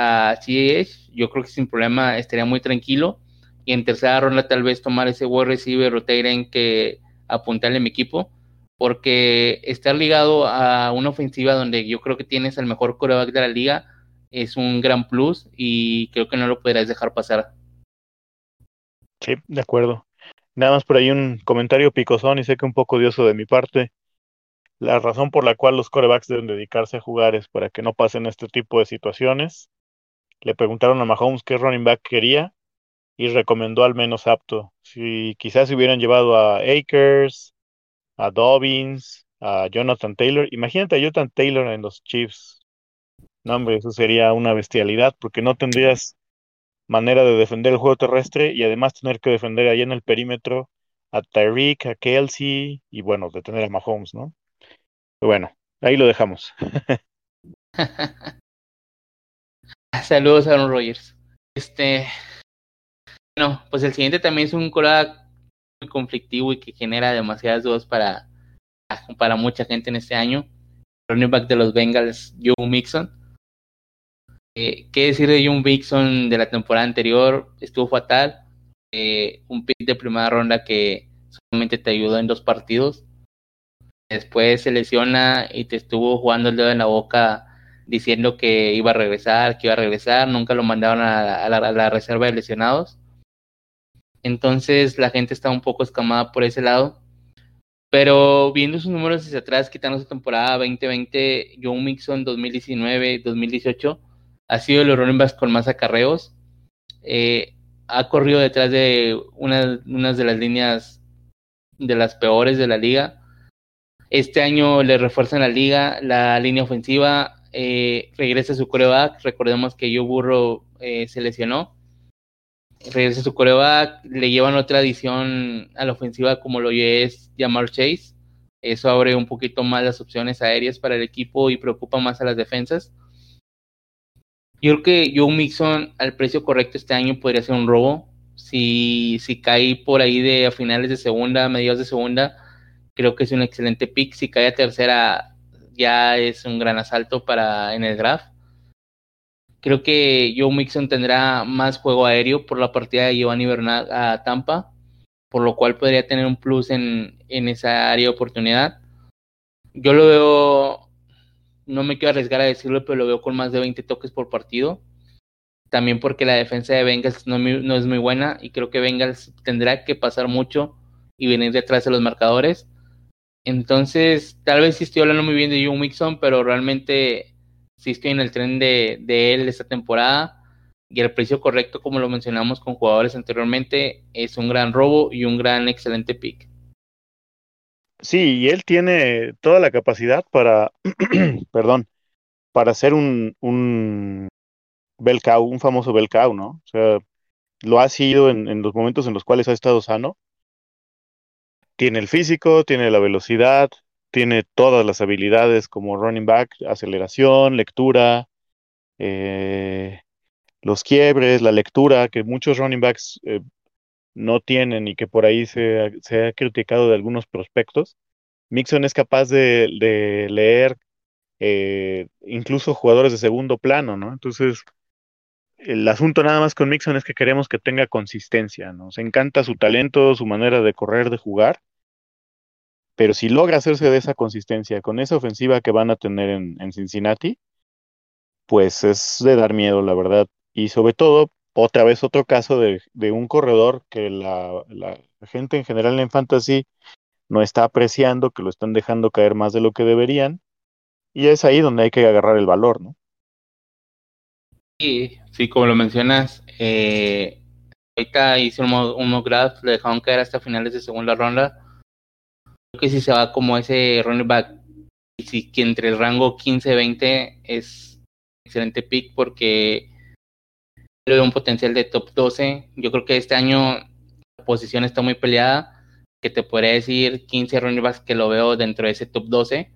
Así es, yo creo que sin problema estaría muy tranquilo. Y en tercera ronda tal vez tomar ese wide receiver o en que apuntarle a mi equipo. Porque estar ligado a una ofensiva donde yo creo que tienes el mejor coreback de la liga es un gran plus y creo que no lo podrás dejar pasar. Sí, de acuerdo. Nada más por ahí un comentario picosón y sé que un poco odioso de mi parte. La razón por la cual los corebacks deben dedicarse a jugar es para que no pasen este tipo de situaciones le preguntaron a Mahomes qué running back quería y recomendó al menos apto. Si quizás se hubieran llevado a Akers, a Dobbins, a Jonathan Taylor, imagínate a Jonathan Taylor en los Chiefs. No, hombre, eso sería una bestialidad porque no tendrías manera de defender el juego terrestre y además tener que defender ahí en el perímetro a Tyreek, a Kelsey y bueno, detener a Mahomes, ¿no? bueno, ahí lo dejamos. Saludos a Aaron Rodgers. Este, bueno, pues el siguiente también es un coreback muy conflictivo y que genera demasiadas dudas para, para mucha gente en este año. El running back de los Bengals, Joe Mixon. Eh, ¿Qué decir de Joe Mixon de la temporada anterior? Estuvo fatal. Eh, un pick de primera ronda que solamente te ayudó en dos partidos. Después se lesiona y te estuvo jugando el dedo en la boca diciendo que iba a regresar, que iba a regresar, nunca lo mandaron a, la, reserva de lesionados. Entonces la gente está un poco escamada por ese lado. Pero viendo sus números hacia atrás, quitando su temporada 2020, Joe Mixon 2019-2018 ha sido el running backs con más acarreos. Eh, ha corrido detrás de una, unas de las líneas de las peores de la liga. Este año le refuerzan la liga, la línea ofensiva, eh, regresa su coreback. Recordemos que Joe Burro eh, se lesionó. Regresa su coreback, le llevan otra adición a la ofensiva como lo es Jamar Chase. Eso abre un poquito más las opciones aéreas para el equipo y preocupa más a las defensas. Yo creo que Joe Mixon al precio correcto este año podría ser un robo. Si, si cae por ahí de a finales de segunda, mediados de segunda, creo que es un excelente pick. Si cae a tercera, ya es un gran asalto para en el draft. Creo que Joe Mixon tendrá más juego aéreo por la partida de Giovanni Bernal a Tampa, por lo cual podría tener un plus en, en esa área de oportunidad. Yo lo veo, no me quiero arriesgar a decirlo, pero lo veo con más de 20 toques por partido. También porque la defensa de Bengals no, es muy buena y creo que Bengals tendrá que pasar mucho y venir detrás de los marcadores. Entonces, tal vez sí estoy hablando muy bien de Joe Mixon, pero realmente sí estoy en el tren de, de él esta temporada. Y el precio correcto, como lo mencionamos con jugadores anteriormente, es un gran robo y un gran excelente pick. Sí, y él tiene toda la capacidad para, perdón, para ser un, un un famoso bell cow, ¿no? O sea, lo ha sido en, en los momentos en los cuales ha estado sano tiene el físico, tiene la velocidad, tiene todas las habilidades como running back, aceleración, lectura, eh, los quiebres, la lectura, que muchos running backs eh, no tienen y que por ahí se, ha criticado de algunos prospectos. Mixon es capaz de, leer eh, incluso jugadores de segundo plano, ¿no? Entonces, el asunto nada más con Mixon es que queremos que tenga consistencia, Nos encanta su talento, su manera de correr, de jugar, pero si logra hacerse de esa consistencia con esa ofensiva que van a tener en, Cincinnati, pues es de dar miedo, la verdad. Y sobre todo, otra vez otro caso de, un corredor que la, gente en general en fantasy no está apreciando, que lo están dejando caer más de lo que deberían. Y es ahí donde hay que agarrar el valor, ¿no? Sí, sí, como lo mencionas, eh, ahorita hice un, un draft, le dejaron caer hasta finales de segunda ronda creo que si se va como ese running back, y si que entre el rango 15-20 es excelente pick porque veo un potencial de top 12. Yo creo que este año la posición está muy peleada, que te podría decir 15 running backs que lo veo dentro de ese top 12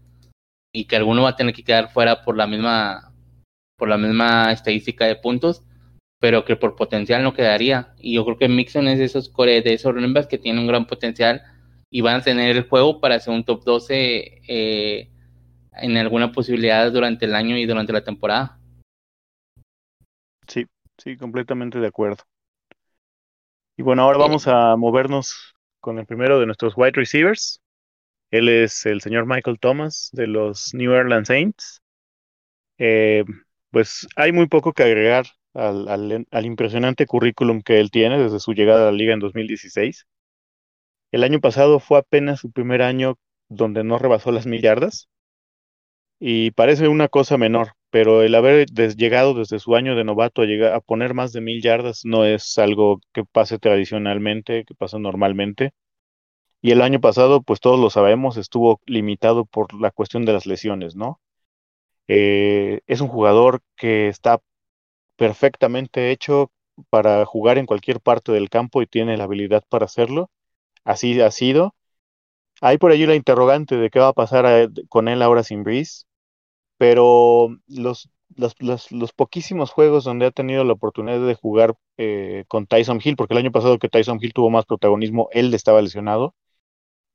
y que alguno va a tener que quedar fuera por la misma por la misma estadística de puntos, pero que por potencial no quedaría. Y yo creo que Mixon es de esos core, de esos running backs que tienen un gran potencial y van a tener el juego para hacer un top 12 eh, en alguna posibilidad durante el año y durante la temporada. Sí, sí, completamente de acuerdo. Y bueno, ahora vamos a movernos con el primero de nuestros wide receivers. Él es el señor Michael Thomas de los New Orleans Saints. Eh, pues hay muy poco que agregar al, al, al impresionante currículum que él tiene desde su llegada a la liga en 2016. El año pasado fue apenas su primer año donde no rebasó las mil yardas. Y parece una cosa menor, pero el haber llegado desde su año de novato a, llegar, a poner más de mil yardas no es algo que pase tradicionalmente, que pasa normalmente. Y el año pasado, pues todos lo sabemos, estuvo limitado por la cuestión de las lesiones, ¿no? Eh, es un jugador que está perfectamente hecho para jugar en cualquier parte del campo y tiene la habilidad para hacerlo así ha sido. Hay por allí la interrogante de qué va a pasar a, con él ahora sin Breeze, pero los, los, los, los, poquísimos juegos donde ha tenido la oportunidad de jugar eh, con Tyson Hill, porque el año pasado que Tyson Hill tuvo más protagonismo, él estaba lesionado,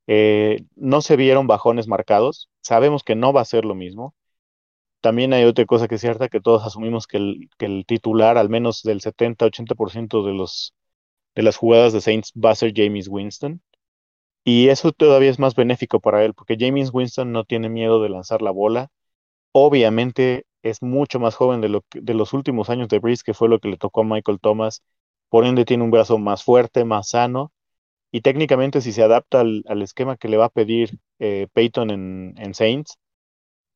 eh, no se vieron bajones marcados, sabemos que no va a ser lo mismo. También hay otra cosa que es cierta, que todos asumimos que el, que el titular, al menos del 70-80% de los de las jugadas de Saints va a ser James Winston. Y eso todavía es más benéfico para él, porque James Winston no tiene miedo de lanzar la bola. Obviamente es mucho más joven de, lo que, de los últimos años de Breeze, que fue lo que le tocó a Michael Thomas, por ende tiene un brazo más fuerte, más sano, y técnicamente si se adapta al, esquema que le va a pedir eh, Peyton en, Saints,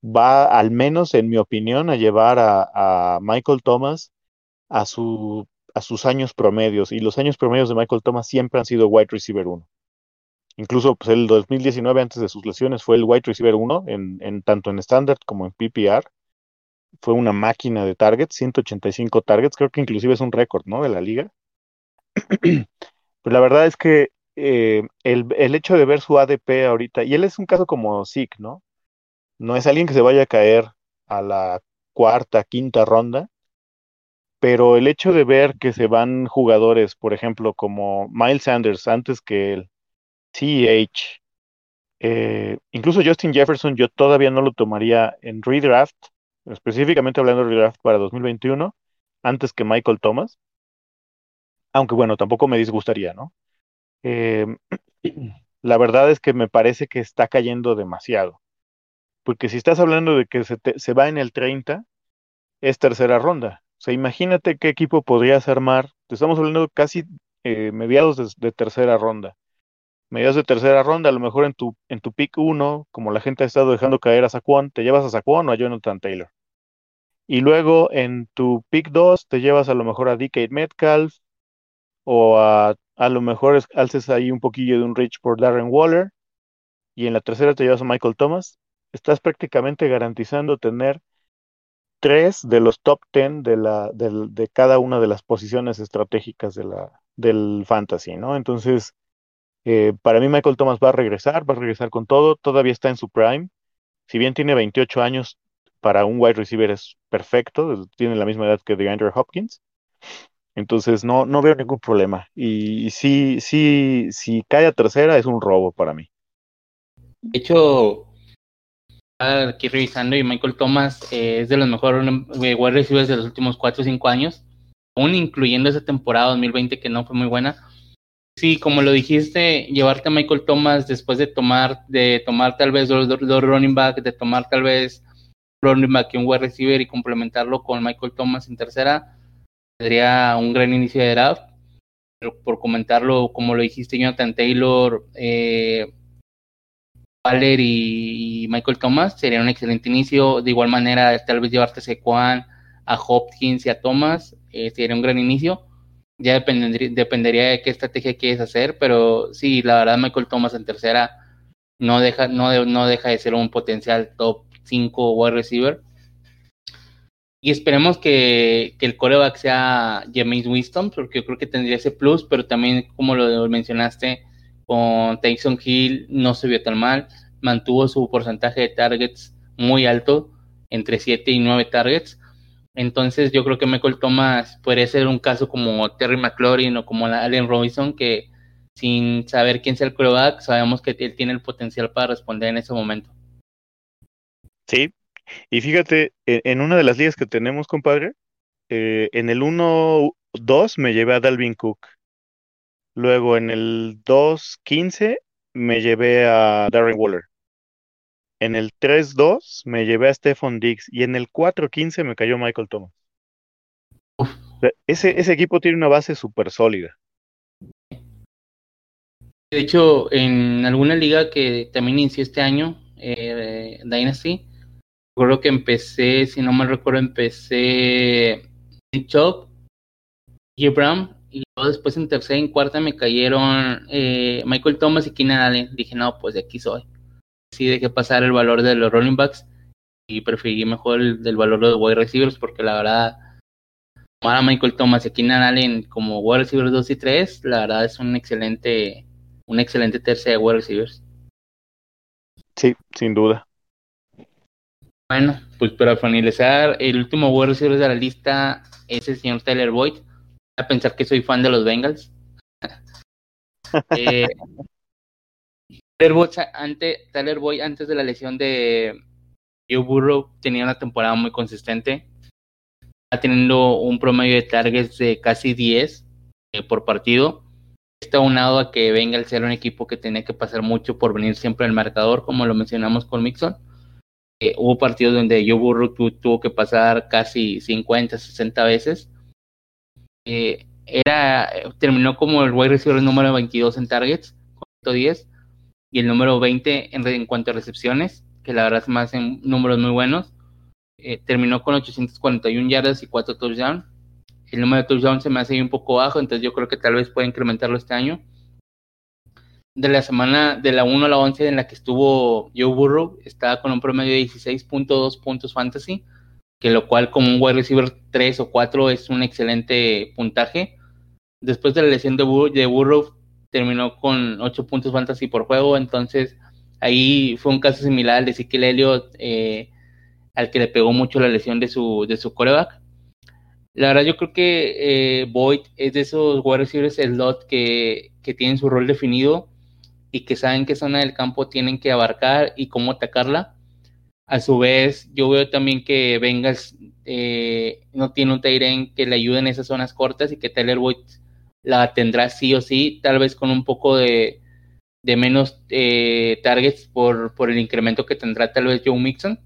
va al menos, en mi opinión, a llevar a, Michael Thomas a, su, a sus años promedios, y los años promedios de Michael Thomas siempre han sido wide receiver 1. Incluso pues, el 2019, antes de sus lesiones, fue el wide receiver 1, en, en, tanto en standard como en PPR. Fue una máquina de targets, 185 targets, creo que inclusive es un récord, ¿no? De la liga. Pero la verdad es que eh, el, el, hecho de ver su ADP ahorita, y él es un caso como Zeke, ¿no? No es alguien que se vaya a caer a la cuarta, quinta ronda, pero el hecho de ver que se van jugadores, por ejemplo, como Miles Sanders antes que él, CH, eh, incluso Justin Jefferson, yo todavía no lo tomaría en redraft, específicamente hablando de redraft para 2021, antes que Michael Thomas. Aunque bueno, tampoco me disgustaría, ¿no? Eh, la verdad es que me parece que está cayendo demasiado. Porque si estás hablando de que se, se va en el 30, es tercera ronda. O sea, imagínate qué equipo podrías armar. Te estamos hablando casi eh, mediados de, tercera ronda. Mediados de tercera ronda, a lo mejor en tu, pick 1, como la gente ha estado dejando caer a Saquon, te llevas a Saquon o a Jonathan Taylor. Y luego en tu pick 2 te llevas a lo mejor a DK Metcalf o a, a lo mejor alces ahí un poquillo de un reach por Darren Waller. Y en la tercera te llevas a Michael Thomas. Estás prácticamente garantizando tener tres de los top ten de, la, de, cada una de las posiciones estratégicas de la, del fantasy, ¿no? Entonces, eh, para mí Michael Thomas va a regresar, va a regresar con todo, todavía está en su prime. Si bien tiene 28 años, para un wide receiver es perfecto, tiene la misma edad que DeAndre Hopkins. Entonces no, no veo ningún problema. Y, sí, sí, si cae a tercera es un robo para mí. De hecho, aquí revisando y Michael Thomas eh, es de los mejores eh, wide receivers de los últimos 4 o 5 años, aún incluyendo esa temporada 2020 que no fue muy buena. Sí, como lo dijiste, llevarte a Michael Thomas después de tomar, de tomar tal vez dos, running back, de tomar tal vez running back y un wide receiver y complementarlo con Michael Thomas en tercera, sería un gran inicio de draft. Pero por comentarlo, como lo dijiste, Jonathan Taylor, eh, Valer y, Michael Thomas sería un excelente inicio. De igual manera, tal vez llevarte a Sequan, a Hopkins y a Thomas eh, sería un gran inicio. Ya dependería, de qué estrategia quieres hacer, pero sí, la verdad, Michael Thomas en tercera no deja, no, no deja de ser un potencial top 5 wide receiver. Y esperemos que, que el coreback sea James Winston, porque yo creo que tendría ese plus, pero también, como lo mencionaste, con Tyson Hill no se vio tan mal, mantuvo su porcentaje de targets muy alto, entre 7 y 9 targets. Entonces yo creo que Michael Thomas podría ser un caso como Terry McLaurin o como Allen Robinson, que sin saber quién sea el quarterback, sabemos que él tiene el potencial para responder en ese momento. Sí, y fíjate, en una de las ligas que tenemos, compadre, eh, en el 1-2 me llevé a Dalvin Cook Luego en el 2.15 me llevé a Darren Waller. En el 3-2 me llevé a Stephon Diggs. Y en el 4-15 me cayó Michael Thomas. Ese, ese equipo tiene una base súper sólida. De hecho, en alguna liga que también inició este año, eh, Dynasty, recuerdo que empecé, si no me recuerdo, empecé Nick Chubb, Brown y luego después en tercera y en cuarta me cayeron eh, Michael Thomas y Keenan Allen. Dije, no, pues de aquí soy. Sí, dejé pasar el valor de los running backs y preferí mejor el del valor de los wide receivers porque la verdad, para Michael Thomas y Keenan Allen como wide receivers 2 y 3, la verdad es un excelente, un excelente tercera de wide receivers. Sí, sin duda. Bueno, pues para finalizar, el último wide receiver de la lista es el señor Tyler Boyd a pensar que soy fan de los Bengals. eh, Tyler Boyd, antes de la lesión de Joe Burrow tenía una temporada muy consistente. Está teniendo un promedio de targets de casi 10 eh, por partido. Está unado a que Bengals era un equipo que tenía que pasar mucho por venir siempre al marcador, como lo mencionamos con Mixon. Eh, hubo partidos donde Joe Burrow tuvo que pasar casi 50, 60 veces eh, era, terminó como el wide receiver número 22 en targets, con 110, y el número 20 en, en cuanto a recepciones, que la verdad es más en números muy buenos. Eh, terminó con 841 yardas y 4 touchdowns. El número de touchdowns se me hace un poco bajo, entonces yo creo que tal vez pueda incrementarlo este año. De la semana de la 1 a la 11 en la que estuvo Joe Burrow, estaba con un promedio de 16.2 puntos fantasy, que lo cual como un wide receiver 3 o 4 es un excelente puntaje. Después de la lesión de, Burrow, terminó con 8 puntos fantasy por juego, entonces ahí fue un caso similar al de Ezekiel Elliott, eh, al que le pegó mucho la lesión de su, de su coreback. La verdad, yo creo que eh, Boyd es de esos wide receivers slot que, que tienen su rol definido y que saben qué zona del campo tienen que abarcar y cómo atacarla. A su vez, yo veo también que Bengals eh, no tiene un Tyren que le ayude en esas zonas cortas y que Tyler Boyd la tendrá sí o sí, tal vez con un poco de, de menos eh, targets por, por el incremento que tendrá tal vez Joe Mixon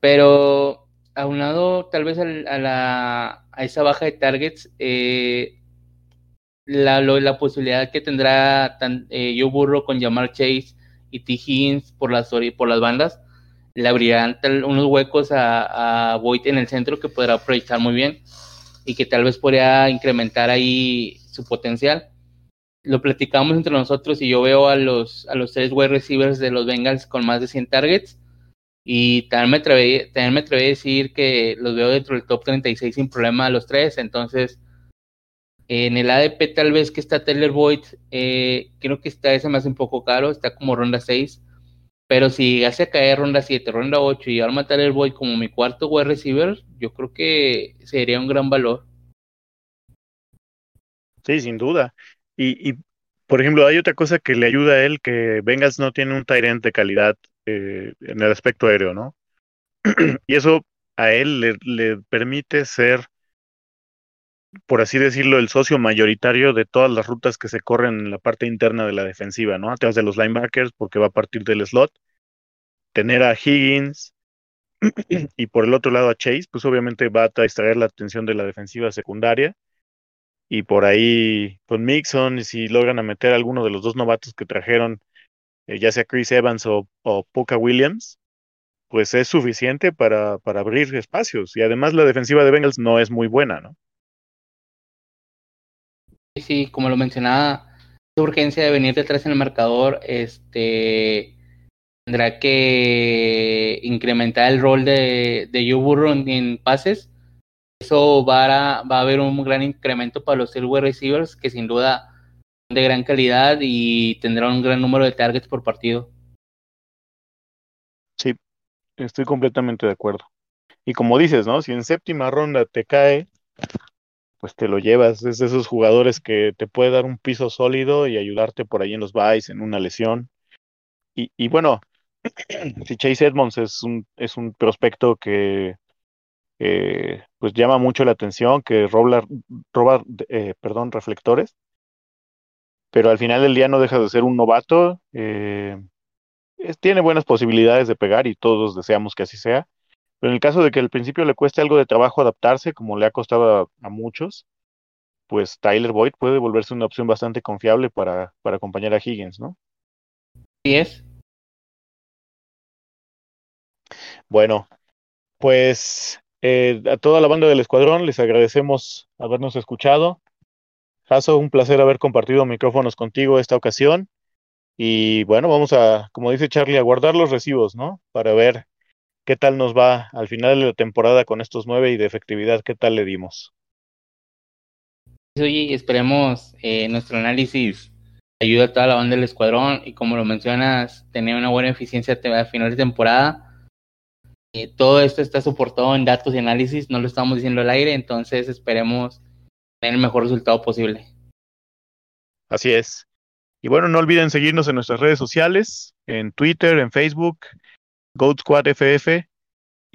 pero aunado tal vez a, la, a esa baja de targets, eh, la, la, posibilidad que tendrá tan, eh, Joe Burro con Jamar Chase y T. Higgins por las, por las bandas, le abrirán unos huecos a, a en el centro que podrá aprovechar muy bien y que tal vez podría incrementar ahí su potencial. Lo platicamos entre nosotros y yo veo a los, tres wide receivers de los Bengals con más de 100 targets y también me, atreví, me atreví a decir que los veo dentro del top 36 sin problema a los tres. Entonces, en el ADP tal vez que está Taylor Boyd, eh, creo que está ese más un poco caro, está como ronda 6. Pero si hace caer ronda 7, ronda 8 y arma Taylor Boyd como mi cuarto wide receiver, yo creo que sería un gran valor. Sí, sin duda. Y, y por ejemplo, hay otra cosa que le ayuda a él, que Vengas no tiene un Tyrant de calidad eh, en el aspecto aéreo, ¿no? y eso a él le, permite ser, por así decirlo, el socio mayoritario de todas las rutas que se corren en la parte interna de la defensiva, ¿no? Atrás de los linebackers, porque va a partir del slot. Tener a Higgins y por el otro lado a Chase, pues obviamente va a distraer la atención de la defensiva secundaria. Y por ahí con Mixon, si logran meter a alguno de los dos novatos que trajeron eh, ya sea Chris Evans o, o Poca Williams, pues es suficiente para, para abrir espacios. Y además la defensiva de Bengals no es muy buena, ¿no? Sí, como lo mencionaba, su urgencia de venir detrás en el marcador, este tendrá que incrementar el rol de, de en, pases. Eso va a, haber un gran incremento para los wide receivers, que sin duda de gran calidad y tendrá un gran número de targets por partido. Sí, estoy completamente de acuerdo. Y como dices, ¿no? Si en séptima ronda te cae, pues te lo llevas. Es de esos jugadores que te puede dar un piso sólido y ayudarte por ahí en los buys, en una lesión. Y, y bueno, si Chase Edmonds es un, es un prospecto que pues llama mucho la atención, que roba, roba eh, perdón, reflectores, pero al final del día no deja de ser un novato. Eh, tiene buenas posibilidades de pegar y todos deseamos que así sea. Pero en el caso de que al principio le cueste algo de trabajo adaptarse, como le ha costado a, muchos, pues Tyler Boyd puede volverse una opción bastante confiable para, para acompañar a Higgins, ¿no? Sí es. Bueno, pues eh, a toda la banda del escuadrón les agradecemos habernos escuchado. Jaso, un placer haber compartido micrófonos contigo esta ocasión. Y bueno, vamos a, como dice Charlie, a guardar los recibos, ¿no? Para ver qué tal nos va al final de la temporada con estos nueve y de efectividad, qué tal le dimos. Oye, esperemos eh, nuestro análisis ayuda a toda la banda del escuadrón y como lo mencionas, tener una buena eficiencia a final de temporada. Eh, todo esto está soportado en datos y análisis, no lo estamos diciendo al aire, entonces esperemos el mejor resultado posible. Así es. Y bueno, no olviden seguirnos en nuestras redes sociales, en Twitter, en Facebook, Goat Squad FF.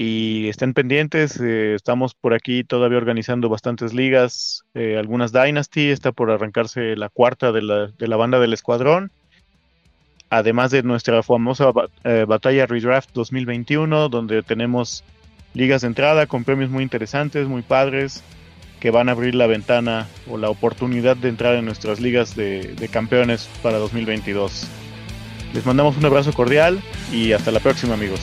Y estén pendientes, eh, estamos por aquí todavía organizando bastantes ligas, eh, algunas Dynasty, está por arrancarse la cuarta de la, de la banda del escuadrón. Además de nuestra famosa eh, batalla Redraft 2021, donde tenemos ligas de entrada con premios muy interesantes, muy padres que van a abrir la ventana o la oportunidad de entrar en nuestras ligas de, de campeones para 2022. Les mandamos un abrazo cordial y hasta la próxima amigos.